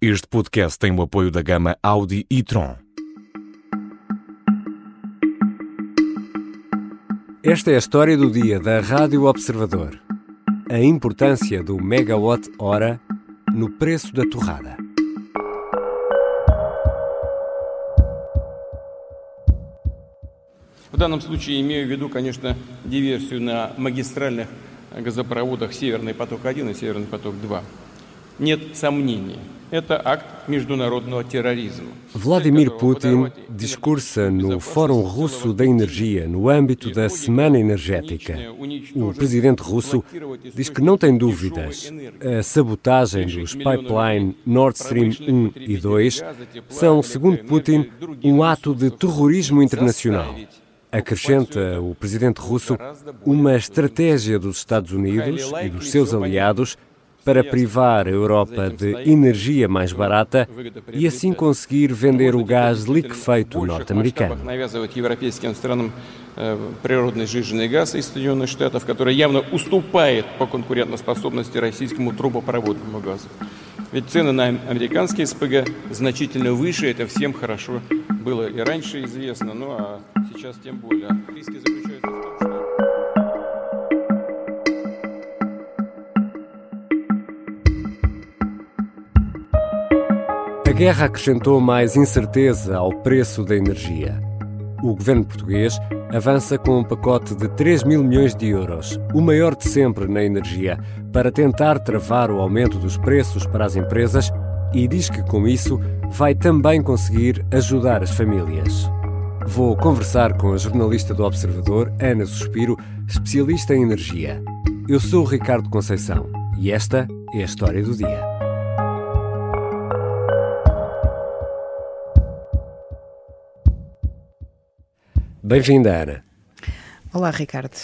Este podcast tem o apoio da gama Audi e Tron. Esta é a história do dia da Rádio Observador. A importância do megawatt-hora no preço da torrada. В данном случае имею в виду, конечно, диверсию на магистральных газопроводах «Северный поток-1» и «Северный поток-2». Нет сомнений, Vladimir Putin discursa no Fórum Russo da Energia no âmbito da Semana Energética. O presidente russo diz que não tem dúvidas. A sabotagem dos pipelines Nord Stream 1 e 2 são, segundo Putin, um ato de terrorismo internacional. Acrescenta o presidente russo uma estratégia dos Estados Unidos e dos seus aliados para privar a Europa de energia mais barata e assim conseguir vender o gás liquefeito norte-americano. природный сжиженный газ из Соединенных Штатов, который явно уступает по конкурентоспособности российскому трубопроводному газу. Ведь цены на американские СПГ значительно выше, это всем хорошо было и раньше известно, ну а сейчас тем более. Риски заключаются в том, что... A guerra acrescentou mais incerteza ao preço da energia. O governo português avança com um pacote de 3 mil milhões de euros, o maior de sempre na energia, para tentar travar o aumento dos preços para as empresas e diz que com isso vai também conseguir ajudar as famílias. Vou conversar com a jornalista do Observador, Ana Suspiro, especialista em energia. Eu sou o Ricardo Conceição e esta é a história do dia. Bem-vinda, Ana. Olá, Ricardo.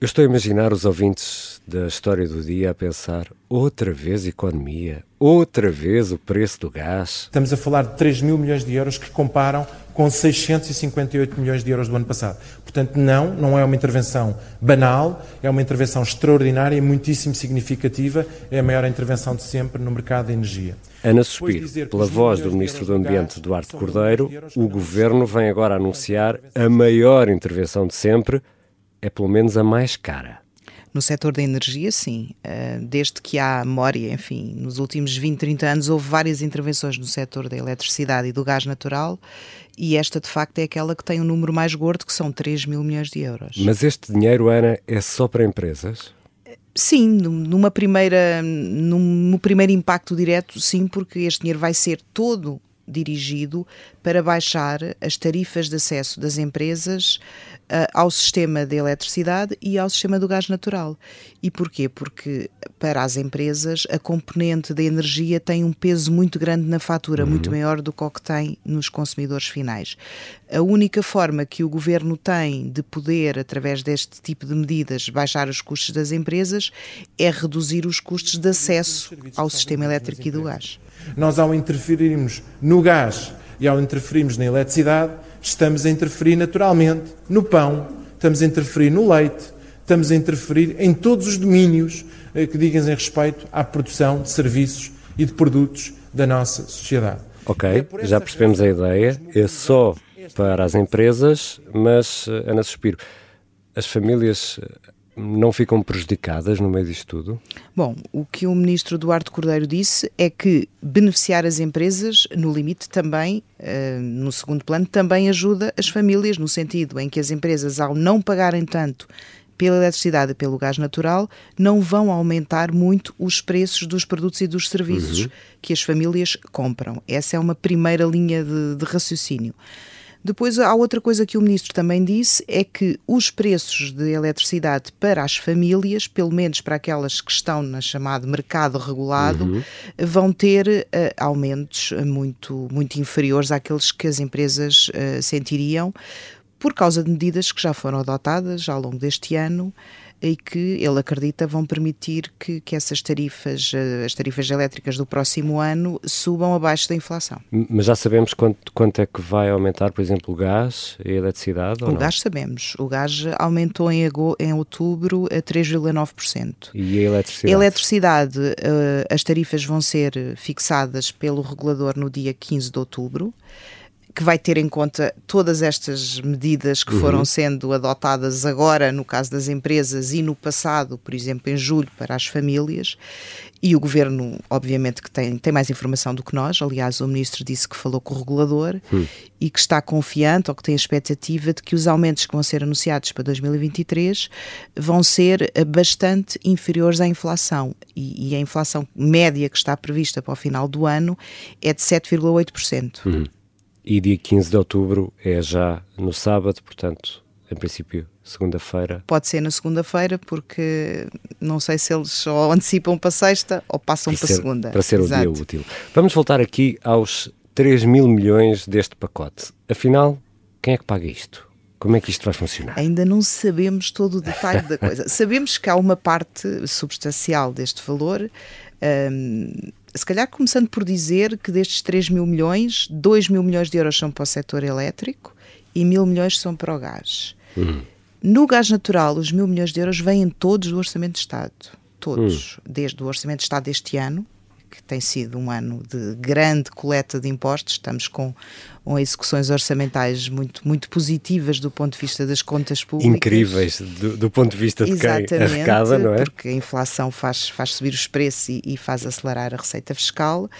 Eu estou a imaginar os ouvintes da história do dia a pensar outra vez economia, outra vez o preço do gás. Estamos a falar de 3 mil milhões de euros que comparam com 658 milhões de euros do ano passado. Portanto, não, não é uma intervenção banal, é uma intervenção extraordinária e muitíssimo significativa, é a maior intervenção de sempre no mercado de energia. Ana Suspiro, pela voz do Ministro do Ambiente, Duarte Cordeiro, o Governo vem agora anunciar a maior intervenção de sempre, é pelo menos a mais cara. No setor da energia, sim. Eh, desde que há memória, enfim, nos últimos 20, 30 anos houve várias intervenções no setor da eletricidade e do gás natural e esta, de facto, é aquela que tem um número mais gordo, que são 3 mil milhões de euros. Mas este dinheiro, Ana, é só para empresas? Sim, numa primeira, num primeiro impacto direto, sim, porque este dinheiro vai ser todo dirigido para baixar as tarifas de acesso das empresas ao sistema de eletricidade e ao sistema do gás natural. E porquê? Porque para as empresas a componente da energia tem um peso muito grande na fatura, uhum. muito maior do que o que tem nos consumidores finais. A única forma que o governo tem de poder, através deste tipo de medidas, baixar os custos das empresas é reduzir os custos de acesso ao sistema elétrico e do gás. Nós, ao interferirmos no gás e ao interferirmos na eletricidade, estamos a interferir naturalmente no pão, estamos a interferir no leite, estamos a interferir em todos os domínios eh, que digam em respeito à produção de serviços e de produtos da nossa sociedade. Ok, é já percebemos a ideia. É só para as empresas, mas, eh, Ana Suspiro, as famílias não ficam prejudicadas no meio disto tudo? Bom, o que o ministro Duarte Cordeiro disse é que beneficiar as empresas, no limite também, uh, no segundo plano, também ajuda as famílias, no sentido em que as empresas, ao não pagarem tanto pela eletricidade e pelo gás natural, não vão aumentar muito os preços dos produtos e dos serviços uhum. que as famílias compram. Essa é uma primeira linha de, de raciocínio. Depois, há outra coisa que o ministro também disse: é que os preços de eletricidade para as famílias, pelo menos para aquelas que estão na chamado mercado regulado, uhum. vão ter uh, aumentos muito, muito inferiores àqueles que as empresas uh, sentiriam por causa de medidas que já foram adotadas ao longo deste ano e que ele acredita vão permitir que, que essas tarifas, eh, as tarifas elétricas do próximo ano, subam abaixo da inflação. Mas já sabemos quanto, quanto é que vai aumentar, por exemplo, o gás e a eletricidade? o não? gás sabemos. O gás aumentou em, em outubro a 3,9%. E a eletricidade? A eletricidade, uh, as tarifas vão ser fixadas pelo regulador no dia 15 de outubro que vai ter em conta todas estas medidas que uhum. foram sendo adotadas agora, no caso das empresas, e no passado, por exemplo, em julho, para as famílias. E o governo, obviamente, que tem, tem mais informação do que nós. Aliás, o ministro disse que falou com o regulador uhum. e que está confiante ou que tem a expectativa de que os aumentos que vão ser anunciados para 2023 vão ser bastante inferiores à inflação. E, e a inflação média que está prevista para o final do ano é de 7,8%. Uhum e dia 15 de outubro é já no sábado, portanto, em princípio, segunda-feira. Pode ser na segunda-feira, porque não sei se eles ou antecipam para sexta ou passam para, para ser, segunda. Para ser Exato. o dia útil. Vamos voltar aqui aos 3 mil milhões deste pacote. Afinal, quem é que paga isto? Como é que isto vai funcionar? Ainda não sabemos todo o detalhe da coisa. sabemos que há uma parte substancial deste valor. Um, se calhar começando por dizer que destes 3 mil milhões, 2 mil milhões de euros são para o setor elétrico e mil milhões são para o gás. Uhum. No gás natural, os mil milhões de euros vêm todos do Orçamento de Estado. Todos. Uhum. Desde o Orçamento de Estado deste ano, tem sido um ano de grande coleta de impostos, estamos com com execuções orçamentais muito, muito positivas do ponto de vista das contas públicas. Incríveis do, do ponto de vista de Exatamente, quem arrecada, não é? Porque a inflação faz, faz subir os preços e, e, faz acelerar a receita fiscal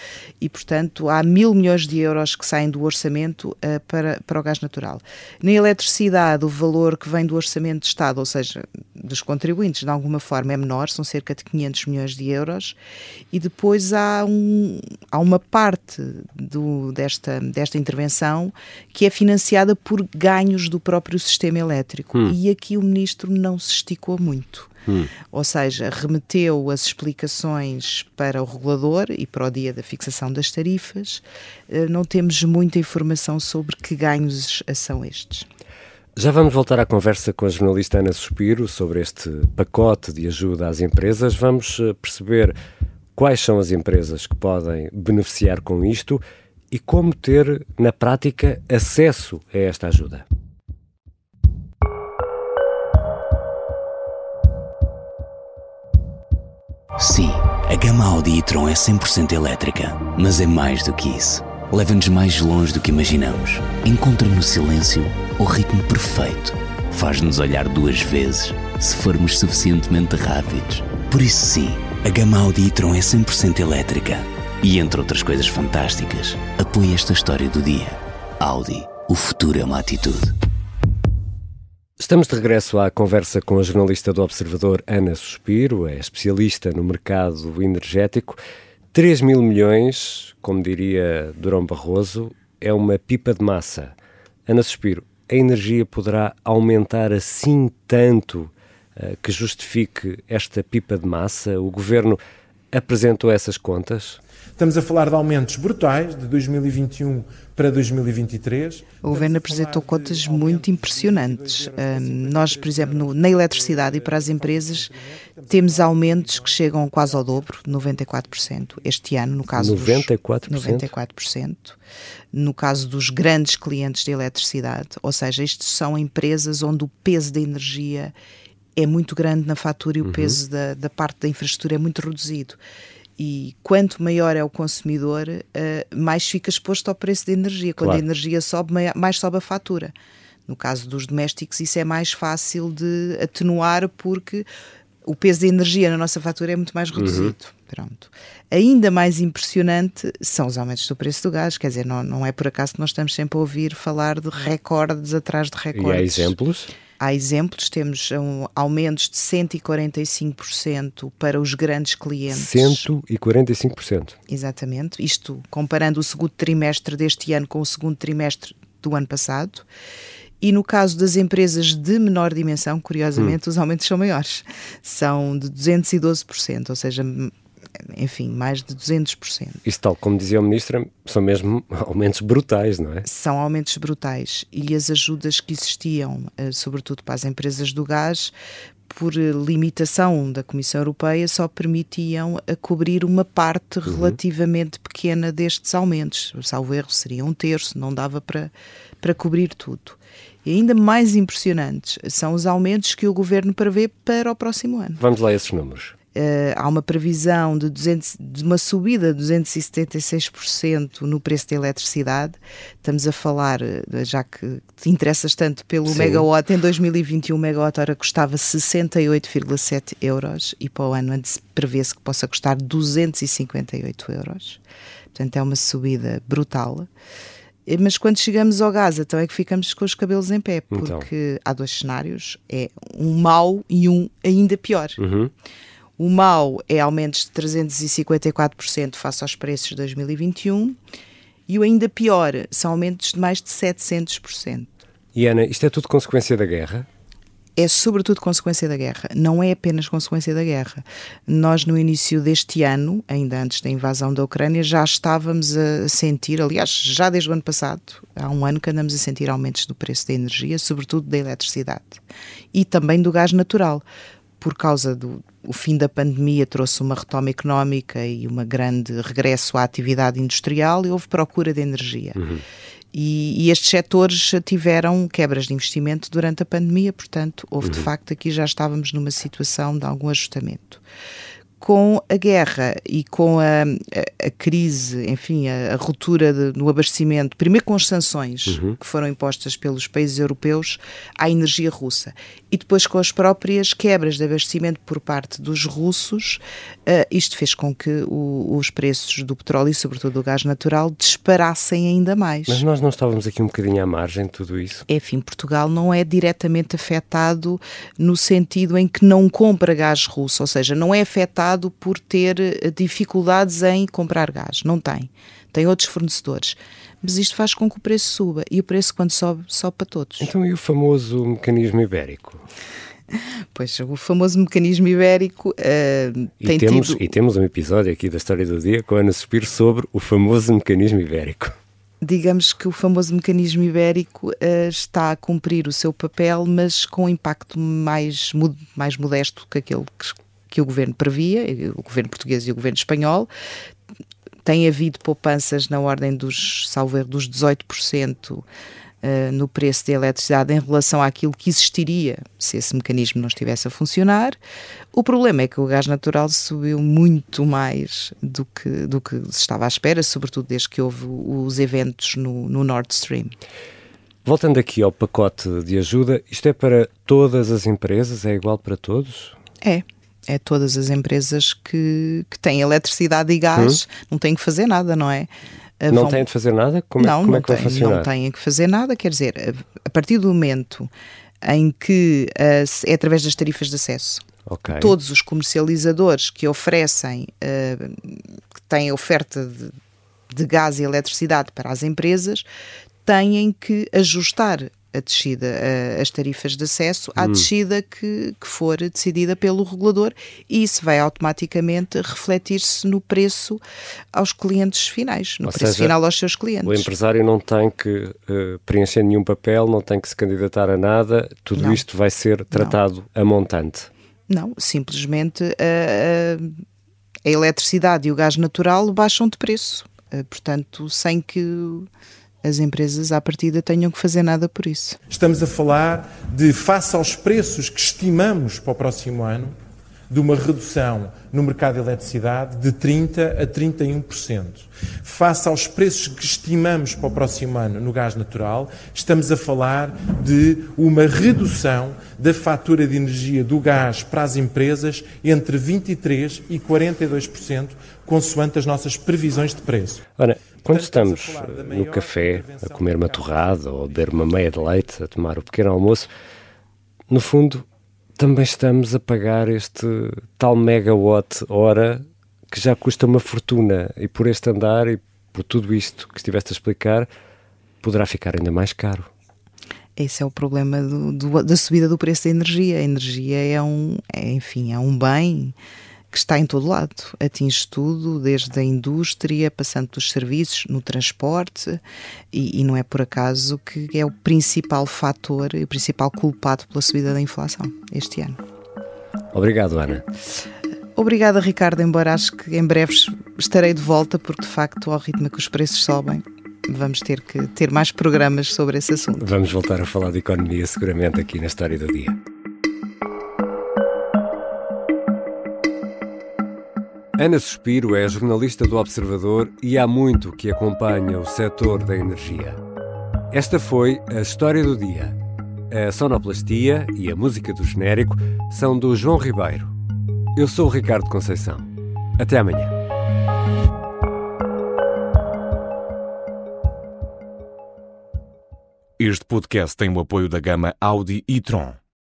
e, portanto, há mil milhões de euros que saem do orçamento uh, para, para o gás natural. Na eletricidade, o valor que vem do orçamento de Estado, ou seja, dos contribuintes, de alguma forma é menor, são cerca de 500 milhões de euros, e depois há, um, há uma parte do, desta, desta intervenção que é financiada por ganhos do próprio sistema elétrico. Hum. E aqui o ministro não se esticou muito. Hum. Ou seja, remeteu as explicações para o regulador e para o dia da fixação das tarifas. Eh, não temos muita informação sobre que ganhos são estes. Já vamos voltar à conversa com a jornalista Ana Suspiro sobre este pacote de ajuda às empresas. Vamos eh, perceber quais são as empresas que podem beneficiar com isto e como ter, na prática, acesso a esta ajuda. Sim, a gama Audi e-tron é 100% elétrica, mas é mais do que isso. Leva-nos mais longe do que imaginamos. Encontra no silêncio o ritmo perfeito. Faz-nos olhar duas vezes se formos suficientemente rápidos. Por isso, sim, a gama Audi e-tron é 100% elétrica e entre outras coisas fantásticas, apoia esta história do dia. Audi, o futuro é uma atitude. Estamos de regresso à conversa com a jornalista do Observador Ana Suspiro, é especialista no mercado energético. 3 mil milhões, como diria Durão Barroso, é uma pipa de massa. Ana Suspiro, a energia poderá aumentar assim tanto que justifique esta pipa de massa? O governo apresentou essas contas? Estamos a falar de aumentos brutais de 2021 para 2023. O governo apresentou contas muito impressionantes. Nós, por exemplo, no, na eletricidade e para as empresas, temos aumentos que chegam quase ao dobro, 94%. Este ano, no caso 94%? dos 94%. No caso dos grandes clientes de eletricidade, ou seja, estes são empresas onde o peso da energia é muito grande na fatura e o uhum. peso da, da parte da infraestrutura é muito reduzido e quanto maior é o consumidor, uh, mais fica exposto ao preço da energia. Quando claro. a energia sobe, mais sobe a fatura. No caso dos domésticos, isso é mais fácil de atenuar porque o peso da energia na nossa fatura é muito mais uhum. reduzido. Uhum. Pronto. Ainda mais impressionante são os aumentos do preço do gás, quer dizer, não, não é por acaso que nós estamos sempre a ouvir falar de recordes atrás de recordes. E há exemplos? Há exemplos, temos um, aumentos de 145% para os grandes clientes. 145%. Exatamente. Isto comparando o segundo trimestre deste ano com o segundo trimestre do ano passado. E no caso das empresas de menor dimensão, curiosamente, hum. os aumentos são maiores. São de 212%, ou seja, enfim, mais de 200%. Isso, tal como dizia o Ministro, são mesmo aumentos brutais, não é? São aumentos brutais. E as ajudas que existiam, eh, sobretudo para as empresas do gás, por limitação da Comissão Europeia, só permitiam a cobrir uma parte uhum. relativamente pequena destes aumentos. Salvo erro, seria um terço, não dava para, para cobrir tudo. E ainda mais impressionantes são os aumentos que o governo prevê para o próximo ano. Vamos lá esses números. Uh, há uma previsão de, 200, de uma subida de 276% no preço da eletricidade. Estamos a falar, eh, já que te interessas tanto pelo Sim. megawatt, em 2021 o megawatt hora custava 68,7 euros e para o ano prevê-se que possa custar 258 euros. Portanto, é uma subida brutal. Eh, mas quando chegamos ao gás, então é que ficamos com os cabelos em pé, então. porque então. há dois cenários: é um mau e um ainda pior. Uhum. O mau é aumentos de 354% face aos preços de 2021 e o ainda pior são aumentos de mais de 700%. E Ana, isto é tudo consequência da guerra? é sobretudo consequência da guerra, não é apenas consequência da guerra. Nós, no início deste ano, ainda antes da invasão da Ucrânia, já estávamos a sentir, aliás, já desde o ano passado, há um ano que andamos a sentir aumentos do preço da energia, sobretudo da eletricidade e também do gás natural por causa do o fim da pandemia trouxe uma retoma económica e um grande regresso à atividade industrial e houve procura de energia. Uhum. E, e, estes setores tiveram quebras de investimento durante a pandemia, portanto, houve uhum. de facto aqui já estávamos numa situação de algum ajustamento com a guerra e com a, a, a crise, enfim, a, a ruptura de, no abastecimento, primeiro com as sanções uhum. que foram impostas pelos países europeus à energia russa e depois com as próprias quebras de abastecimento por parte dos russos, uh, isto fez com que o, os preços do petróleo e, sobretudo, do gás natural disparassem ainda mais. Mas nós não estávamos aqui um bocadinho à margem de tudo isso? Enfim, Portugal não é diretamente afetado no sentido em que não compra gás russo, ou seja, não é afetado por ter eh, dificuldades em comprar gás. Não tem. Tem outros fornecedores. Mas isto faz com que o preço suba. E o preço, quando sobe, sobe para todos. Então, e o famoso mecanismo ibérico? Pois, o famoso mecanismo ibérico uh, e tem temos, tido... E temos um episódio aqui da História do Dia com a Ana Suspiro sobre o famoso mecanismo ibérico digamos que o famoso mecanismo ibérico uh, está a cumprir o seu papel, mas com um impacto mais, mais modesto que aquele que, que o governo previa, o governo português e o governo espanhol. Tem havido poupanças na ordem dos, salvo erro, dos 18% Uh, eh, no preço da eletricidade em relação àquilo que existiria se esse mecanismo não estivesse a funcionar. O problema é que o gás natural subiu muito mais do que, do que se estava à espera, sobretudo desde que houve os eventos no, no Nord Stream. Voltando aqui ao pacote de ajuda, isto é para todas as empresas? É igual para todos? É é todas as empresas que, que têm eletricidade e gás, hum. não têm que fazer nada, não é? Ah, não vão... têm de fazer nada? Como, é- não, é, como não é que tem, vai funcionar? Não têm que fazer nada, quer dizer, a partir do momento em que uh, é através das tarifas de acesso, okay. todos os comercializadores que oferecem, uh, que têm oferta de, de gás e eletricidade para as empresas, têm que ajustar a descida, a, as tarifas de acesso à hum. descida que, que for decidida pelo regulador e isso vai automaticamente refletir-se no preço aos clientes finais, no Ou preço seja, final aos seus clientes. O empresário não tem que uh, preencher nenhum papel, não tem que se candidatar a nada, tudo não. isto vai ser tratado não. a montante. Não, simplesmente a, a, a eletricidade e o gás natural baixam de preço, uh, portanto, sem que as empresas à partida tenham que fazer nada por isso. Estamos a falar de, face aos preços que estimamos para o próximo ano, de uma redução no mercado de eletricidade de 30% a 31%. Face aos preços que estimamos para o próximo ano no gás natural, estamos a falar de uma redução da fatura de energia do gás para as empresas entre 23% e 42%, consoante as nossas previsões de preço. Ora, quando estamos no café a comer uma torrada ou a beber uma meia de leite, a tomar o pequeno almoço, no fundo também estamos a pagar este tal megawatt hora que já custa uma fortuna e por este andar e por tudo isto que estiveste a explicar poderá ficar ainda mais caro. Esse é o problema do, do, da subida do preço da energia. A energia é um, é, enfim, é um bem que está em todo lado, atinge tudo, desde a indústria, passando pelos serviços, no transporte, e, e não é por acaso que é o principal fator e o principal culpado pela subida da inflação este ano. Obrigado, Ana. Obrigada, Ricardo, embora acho que em breve estarei de volta, porque de facto, ao ritmo que os preços sobem, vamos ter que ter mais programas sobre esse assunto. Vamos voltar a falar de economia, seguramente, aqui na História do Dia. Ana Suspiro é jornalista do Observador e há muito que acompanha o setor da energia. Esta foi a História do Dia. A sonoplastia e a música do genérico são do João Ribeiro. Eu sou o Ricardo Conceição. Até amanhã. Este podcast tem o apoio da gama Audi e Tron.